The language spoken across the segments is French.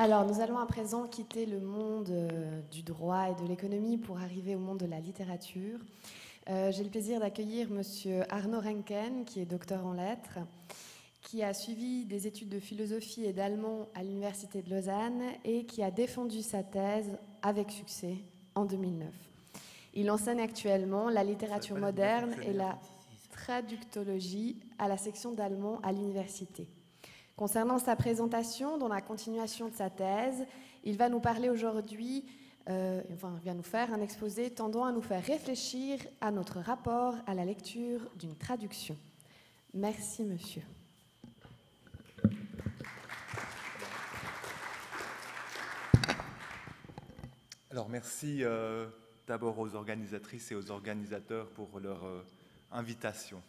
Alors, nous allons à présent quitter le monde euh, du droit et de l'économie pour arriver au monde de la littérature. Euh, j'ai le plaisir d'accueillir Monsieur Arnaud Renken, qui est docteur en lettres, qui a suivi des études de philosophie et d'allemand à l'Université de Lausanne et qui a défendu sa thèse avec succès en 2009. Il enseigne actuellement la littérature moderne et la traductologie à la section d'allemand à l'université. Concernant sa présentation, dans la continuation de sa thèse, il va nous parler aujourd'hui euh, enfin, vient nous faire un exposé tendant à nous faire réfléchir à notre rapport à la lecture d'une traduction. Merci, monsieur. Alors, merci euh, d'abord aux organisatrices et aux organisateurs pour leur euh, invitation.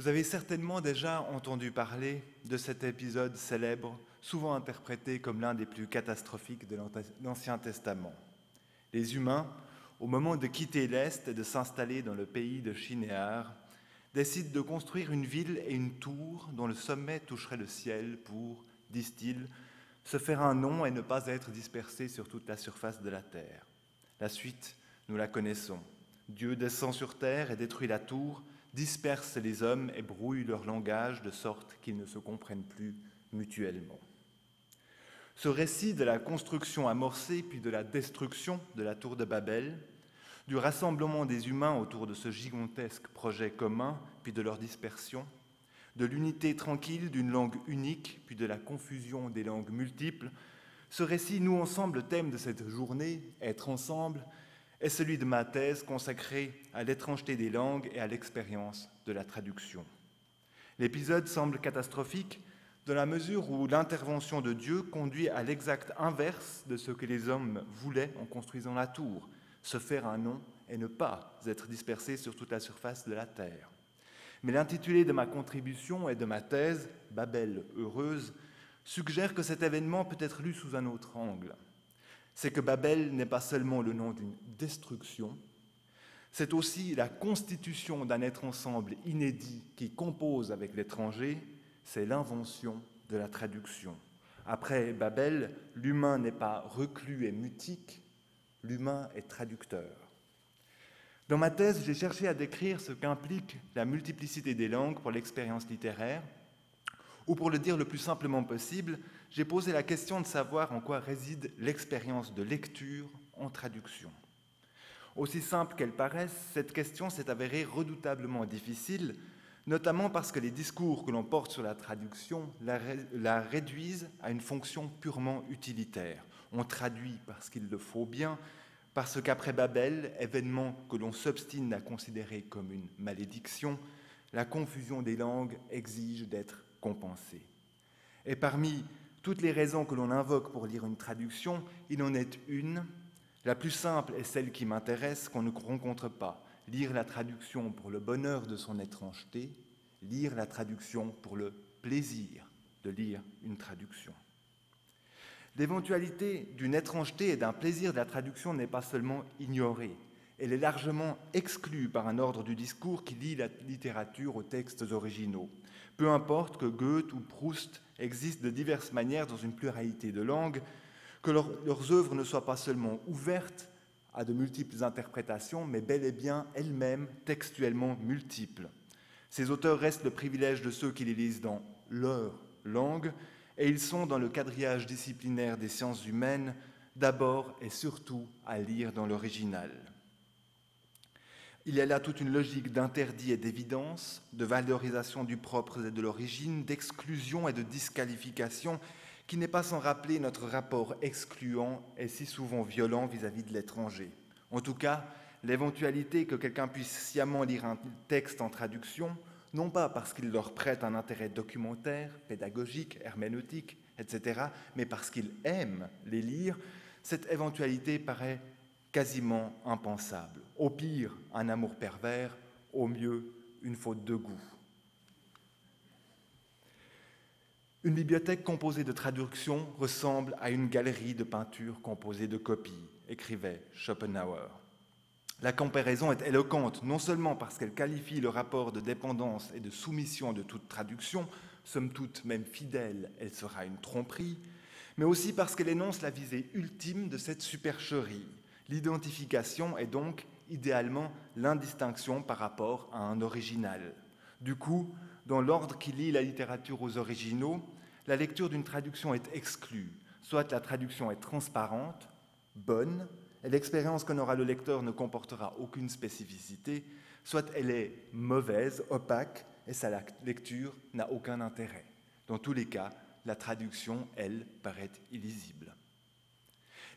Vous avez certainement déjà entendu parler de cet épisode célèbre souvent interprété comme l'un des plus catastrophiques de l'Ancien Testament. Les humains, au moment de quitter l'Est et de s'installer dans le pays de Shinéar, décident de construire une ville et une tour dont le sommet toucherait le ciel pour, disent-ils, se faire un nom et ne pas être dispersés sur toute la surface de la terre. La suite, nous la connaissons. Dieu descend sur terre et détruit la tour, disperse les hommes et brouille leur langage de sorte qu'ils ne se comprennent plus mutuellement. Ce récit de la construction amorcée puis de la destruction de la tour de Babel, du rassemblement des humains autour de ce gigantesque projet commun puis de leur dispersion, de l'unité tranquille d'une langue unique puis de la confusion des langues multiples, ce récit nous ensemble le thème de cette journée, être ensemble, est celui de ma thèse consacrée à l'étrangeté des langues et à l'expérience de la traduction. L'épisode semble catastrophique dans la mesure où l'intervention de Dieu conduit à l'exact inverse de ce que les hommes voulaient en construisant la tour, se faire un nom et ne pas être dispersés sur toute la surface de la terre. Mais l'intitulé de ma contribution et de ma thèse, Babel heureuse, suggère que cet événement peut être lu sous un autre angle. C'est que Babel n'est pas seulement le nom d'une destruction, c'est aussi la constitution d'un être ensemble inédit qui compose avec l'étranger c'est l'invention de la traduction. Après Babel, l'humain n'est pas reclus et mutique, l'humain est traducteur. Dans ma thèse, j'ai cherché à décrire ce qu'implique la multiplicité des langues pour l'expérience littéraire, ou pour le dire le plus simplement possible, j'ai posé la question de savoir en quoi réside l'expérience de lecture en traduction. Aussi simple qu'elle paraisse, cette question s'est avérée redoutablement difficile notamment parce que les discours que l'on porte sur la traduction la, réduisent à une fonction purement utilitaire. On traduit parce qu'il le faut bien, parce qu'après Babel, événement que l'on s'obstine à considérer comme une malédiction, la confusion des langues exige d'être compensée. Et parmi toutes les raisons que l'on invoque pour lire une traduction, il en est une, la plus simple et celle qui m'intéresse, qu'on ne rencontre pas lire la traduction pour le bonheur de son étrangeté, lire la traduction pour le plaisir de lire une traduction. L'éventualité d'une étrangeté et d'un plaisir de la traduction n'est pas seulement ignorée, elle est largement exclue par un ordre du discours qui lie la littérature aux textes originaux. Peu importe que Goethe ou Proust existent de diverses manières dans une pluralité de langues, que leurs œuvres ne soient pas seulement ouvertes à de multiples interprétations, mais bel et bien elles-mêmes textuellement multiples. Ces auteurs restent le privilège de ceux qui les lisent dans leur langue, et ils sont dans le quadrillage disciplinaire des sciences humaines d'abord et surtout à lire dans l'original. Il y a là toute une logique d'interdit et d'évidence, de valorisation du propre et de l'origine, d'exclusion et de disqualification qui n'est pas sans rappeler notre rapport excluant et si souvent violent vis-à-vis de l'étranger. En tout cas, l'éventualité que quelqu'un puisse sciemment lire un texte en traduction, non pas parce qu'il leur prête un intérêt documentaire, pédagogique, herméneutique, etc., mais parce qu'il aime les lire, cette éventualité paraît quasiment impensable. Au pire, un amour pervers, au mieux, une faute de goût. Une bibliothèque composée de traductions ressemble à une galerie de peintures composée de copies, écrivait Schopenhauer. La comparaison est éloquente, non seulement parce qu'elle qualifie le rapport de dépendance et de soumission de toute traduction, somme toute même fidèle, elle sera une tromperie, mais aussi parce qu'elle énonce la visée ultime de cette supercherie. L'identification est donc idéalement l'indistinction par rapport à un original. Du coup, dans l'ordre qui lie la littérature aux originaux, la lecture d'une traduction est exclue. Soit la traduction est transparente, bonne, et l'expérience qu'en aura le lecteur ne comportera aucune spécificité, soit elle est mauvaise, opaque, et sa lecture n'a aucun intérêt. Dans tous les cas, la traduction, elle, paraît illisible.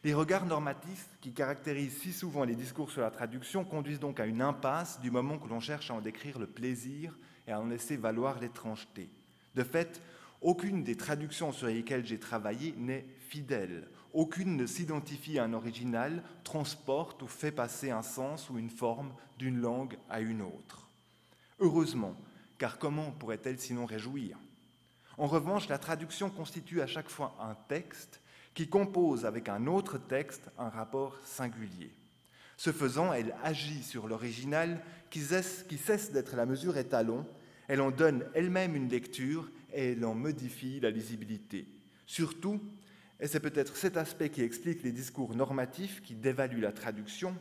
Les regards normatifs qui caractérisent si souvent les discours sur la traduction conduisent donc à une impasse du moment que l'on cherche à en décrire le plaisir et à en laisser valoir l'étrangeté. De fait, aucune des traductions sur lesquelles j'ai travaillé n'est fidèle. Aucune ne s'identifie à un original, transporte ou fait passer un sens ou une forme d'une langue à une autre. Heureusement, car comment pourrait-elle sinon réjouir? En revanche, la traduction constitue à chaque fois un texte qui compose avec un autre texte un rapport singulier. Ce faisant, elle agit sur l'original qui cesse, d'être la mesure étalon, elle en donne elle-même une lecture et elle en modifie la lisibilité. Surtout, et c'est peut-être cet aspect qui explique les discours normatifs qui dévaluent la traduction,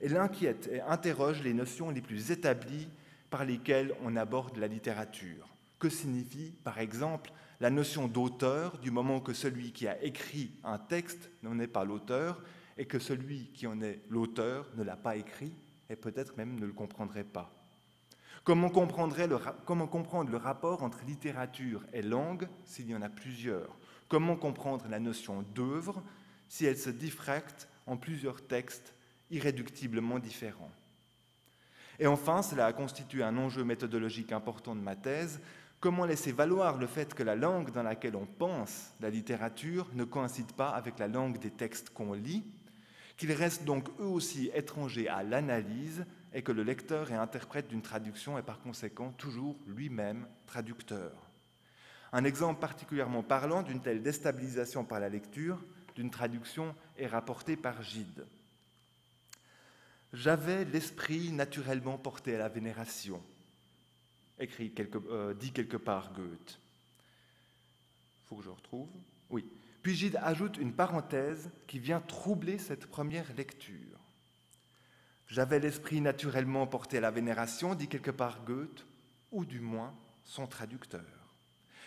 elle inquiète et interroge les notions les plus établies par lesquelles on aborde la littérature. Que signifie, par exemple, la notion d'auteur du moment que celui qui a écrit un texte n'en est pas l'auteur et que celui qui en est l'auteur ne l'a pas écrit et peut-être même ne le comprendrait pas. Comment, comprendre le rapport entre littérature et langue s'il y en a plusieurs? Comment comprendre la notion d'œuvre si elle se diffracte en plusieurs textes irréductiblement différents? Et enfin, cela a constitué un enjeu méthodologique important de ma thèse, Comment laisser valoir le fait que la langue dans laquelle on pense la littérature ne coïncide pas avec la langue des textes qu'on lit, qu'ils restent donc eux aussi étrangers à l'analyse et que le lecteur et interprète d'une traduction est par conséquent toujours lui-même traducteur. Un exemple particulièrement parlant d'une telle déstabilisation par la lecture d'une traduction est rapporté par Gide. J'avais l'esprit naturellement porté à la vénération euh, dit quelque part Goethe. Faut que je retrouve. Oui. Puis Gide ajoute une parenthèse qui vient troubler cette première lecture. J'avais l'esprit naturellement porté à la vénération, dit quelque part Goethe, ou du moins son traducteur.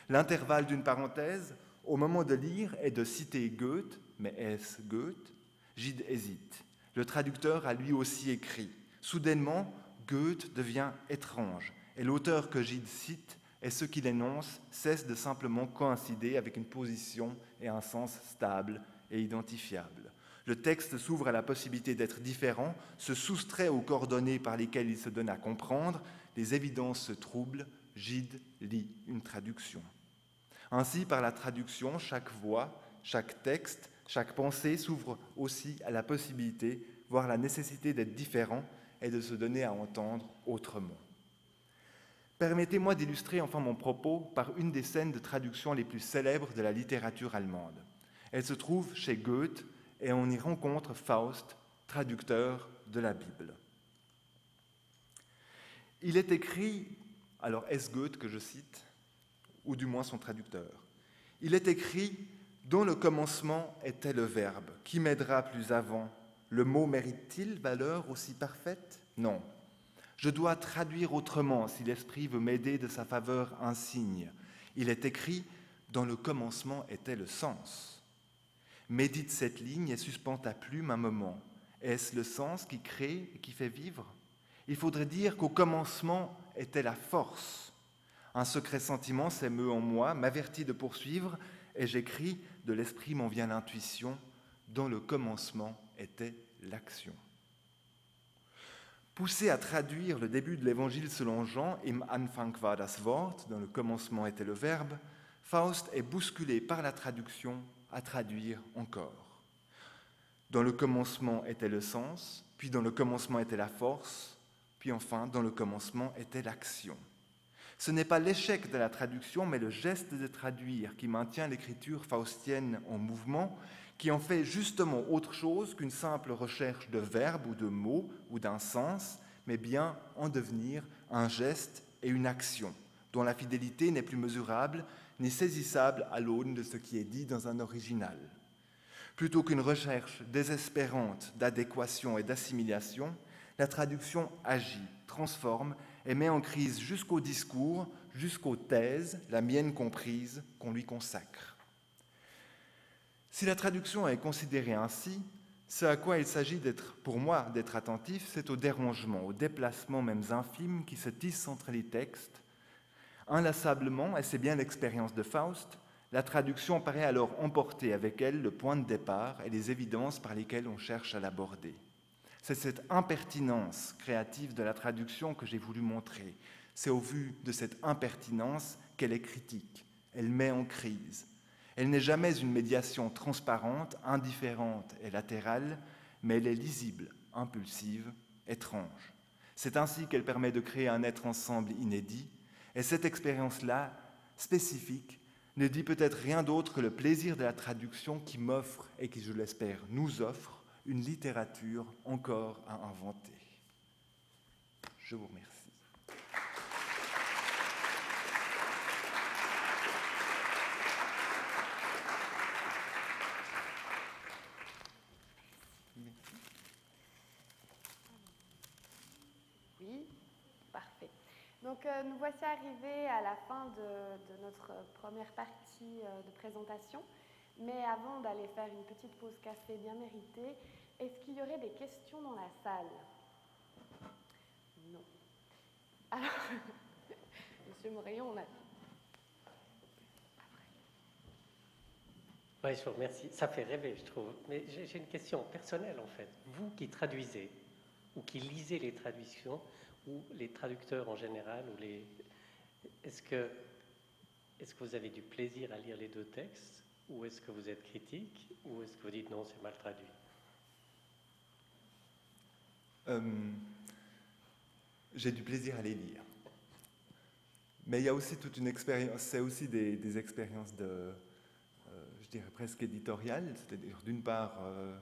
L'intervalle d'une parenthèse, au moment de lire, est de citer Goethe, mais est-ce Goethe? Gide hésite. Le traducteur a lui aussi écrit. Soudainement, Goethe devient étrange et l'auteur que Gide cite et ce qu'il énonce cesse de simplement coïncider avec une position et un sens stable et identifiable. Le texte s'ouvre à la possibilité d'être différent, se soustrait aux coordonnées par lesquelles il se donne à comprendre, les évidences se troublent, Gide lit une traduction. Ainsi, par la traduction, chaque voix, chaque texte, chaque pensée s'ouvre aussi à la possibilité, voire la nécessité d'être différent et de se donner à entendre autrement. Permettez-moi d'illustrer enfin mon propos par une des scènes de traduction les plus célèbres de la littérature allemande. Elle se trouve chez Goethe et on y rencontre Faust, traducteur de la Bible. Il est écrit, alors est-ce Goethe que je cite, ou du moins son traducteur? Il est écrit dont le commencement était le Verbe. Qui m'aidera plus avant? Le mot mérite-t-il valeur aussi parfaite? Non, je dois traduire autrement si l'Esprit veut m'aider de sa faveur un signe. Il est écrit Dans le commencement était le sens. Médite cette ligne et suspends ta plume un moment. Est-ce le sens qui crée et qui fait vivre? Il faudrait dire qu'au commencement était la force. Un secret sentiment s'émeut en moi, m'avertit de poursuivre, et j'écris De l'esprit m'en vient l'intuition, dans le commencement était l'action. Poussé à traduire le début de l'évangile selon Jean, Im Anfang war das Wort, dans le commencement était le Verbe, Faust est bousculé par la traduction à traduire encore. Dans le commencement était le sens, puis dans le commencement était la force, puis enfin dans le commencement était l'action. Ce n'est pas l'échec de la traduction, mais le geste de traduire qui maintient l'écriture faustienne en mouvement qui en fait justement autre chose qu'une simple recherche de verbes ou de mots ou d'un sens, mais bien en devenir un geste et une action dont la fidélité n'est plus mesurable ni saisissable à l'aune de ce qui est dit dans un original. Plutôt qu'une recherche désespérante d'adéquation et d'assimilation, la traduction agit, transforme et met en crise jusqu'au discours, jusqu'aux thèses, la mienne comprise, qu'on lui consacre. Si la traduction est considérée ainsi, ce à quoi il s'agit d'être, pour moi, d'être attentif, c'est au dérangement, au déplacement même infime qui se tisse entre les textes. Inlassablement, et c'est bien l'expérience de Faust, la traduction paraît alors emporter avec elle le point de départ et les évidences par lesquelles on cherche à l'aborder. C'est cette impertinence créative de la traduction que j'ai voulu montrer. C'est au vu de cette impertinence qu'elle est critique, elle met en crise, elle n'est jamais une médiation transparente, indifférente et latérale, mais elle est lisible, impulsive, étrange. C'est ainsi qu'elle permet de créer un être ensemble inédit, et cette expérience-là, spécifique, ne dit peut-être rien d'autre que le plaisir de la traduction qui m'offre et qui, je l'espère, nous offre une littérature encore à inventer. Je vous remercie. Donc euh, nous voici arrivés à la fin de, notre première partie euh, de présentation. Mais avant d'aller faire une petite pause café bien méritée, est-ce qu'il y aurait des questions dans la salle? Non. Alors, Monsieur Morayon, on a... Oui, je vous remercie. Ça fait rêver, je trouve. Mais j'ai une question personnelle, en fait. Vous qui traduisez ou qui lisez les traductions, ou les traducteurs en général, ou les... est-ce que, vous avez du plaisir à lire les deux textes, ou est-ce que vous êtes critique, ou est-ce que vous dites non, c'est mal traduit? Euh, J'ai du plaisir à les lire. Mais il y a aussi toute une expérience, c'est aussi des, expériences de, euh, je dirais presque éditoriales, c'est-à-dire d'une part euh,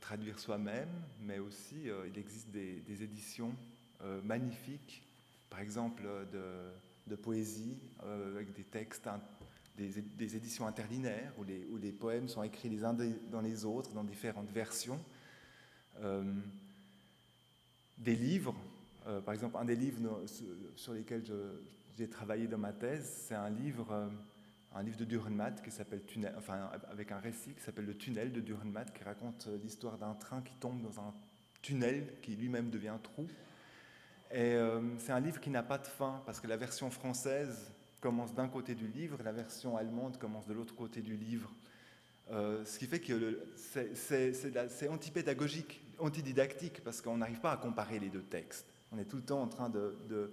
traduire soi-même, mais aussi il existe des éditions euh, magnifiques, par exemple de, poésie, euh, avec des textes, des, éditions interlinéaires, où les, poèmes sont écrits les uns dans les autres, dans différentes versions. Euh, des livres, par exemple, un des livres sur lesquels j'ai travaillé dans ma thèse, c'est un livre un livre de Dürrenmatt qui s'appelle Tunnel, avec un récit qui s'appelle Le tunnel de Dürrenmatt qui raconte l'histoire d'un train qui tombe dans un tunnel qui lui-même devient un trou. Et euh, c'est un livre qui n'a pas de fin, parce que la version française commence d'un côté du livre, la version allemande commence de l'autre côté du livre. Euh, ce qui fait que c'est antipédagogique, antididactique, parce qu'on n'arrive pas à comparer les deux textes. On est tout le temps en train de,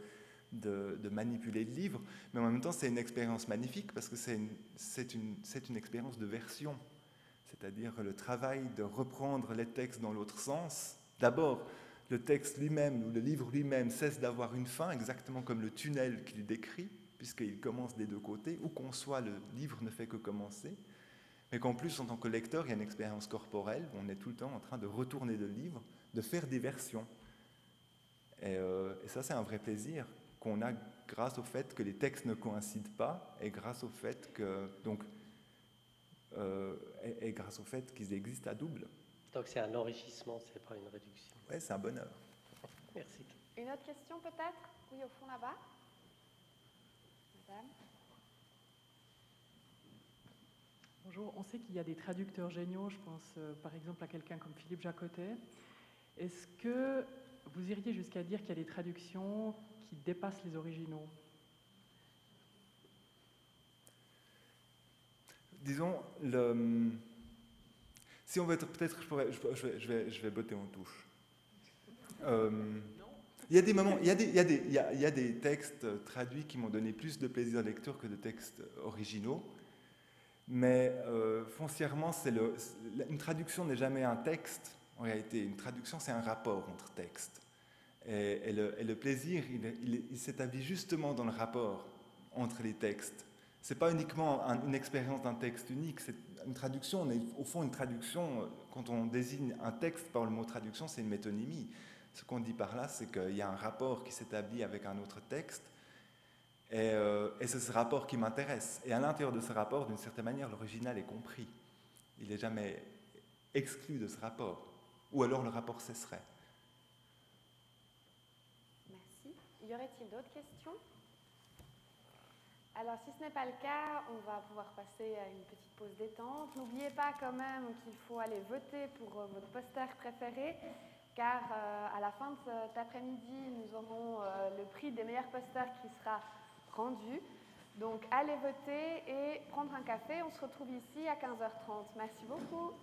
manipuler le livre, mais en même temps c'est une expérience magnifique, parce que c'est une expérience de version, c'est-à-dire le travail de reprendre les textes dans l'autre sens. D'abord, le texte lui-même ou le livre lui-même cesse d'avoir une fin, exactement comme le tunnel qu'il décrit, puisqu'il commence des deux côtés, où qu'on soit, le livre ne fait que commencer, mais qu'en plus, en tant que lecteur, il y a une expérience corporelle, où on est tout le temps en train de retourner le livre, de faire des versions. Et, euh, ça, c'est un vrai plaisir qu'on a grâce au fait que les textes ne coïncident pas, et grâce au fait que donc euh, et grâce au fait qu'ils existent à double. Donc c'est un enrichissement, c'est pas une réduction. Oui, c'est un bonheur. Merci. Une autre question peut-être? Oui, au fond là-bas. Madame Bonjour, on sait qu'il y a des traducteurs géniaux, je pense euh, par exemple à quelqu'un comme Philippe Jacotet. Est-ce que vous iriez jusqu'à dire qu'il y a des traductions qui dépassent les originaux? Disons, le, si on veut être, peut-être, je, vais, botter en touche. Euh, il y a des moments, il y a des, il il textes traduits qui m'ont donné plus de plaisir de lecture que de textes originaux. Mais euh, foncièrement, une traduction n'est jamais un texte. En réalité, une traduction, c'est un rapport entre textes. Et, le, plaisir, il, il, s'établit justement dans le rapport entre les textes. C'est pas uniquement une expérience d'un texte unique. C'est une traduction, au fond une traduction. Quand on désigne un texte par le mot traduction, c'est une métonymie. Ce qu'on dit par là, c'est qu'il y a un rapport qui s'établit avec un autre texte. Euh, et, c'est ce rapport qui m'intéresse. Et à l'intérieur de ce rapport, d'une certaine manière, l'original est compris. Il n'est jamais exclu de ce rapport. Ou alors le rapport cesserait. Merci. Y aurait-il d'autres questions? Alors, si ce n'est pas le cas, on va pouvoir passer à une petite pause détente. N'oubliez pas quand même qu'il faut aller voter pour euh, votre poster préféré, car euh, à la fin de cet après-midi, nous aurons le prix des meilleurs posters qui sera rendu. Donc allez voter et prendre un café. On se retrouve ici à 15h30. Merci beaucoup.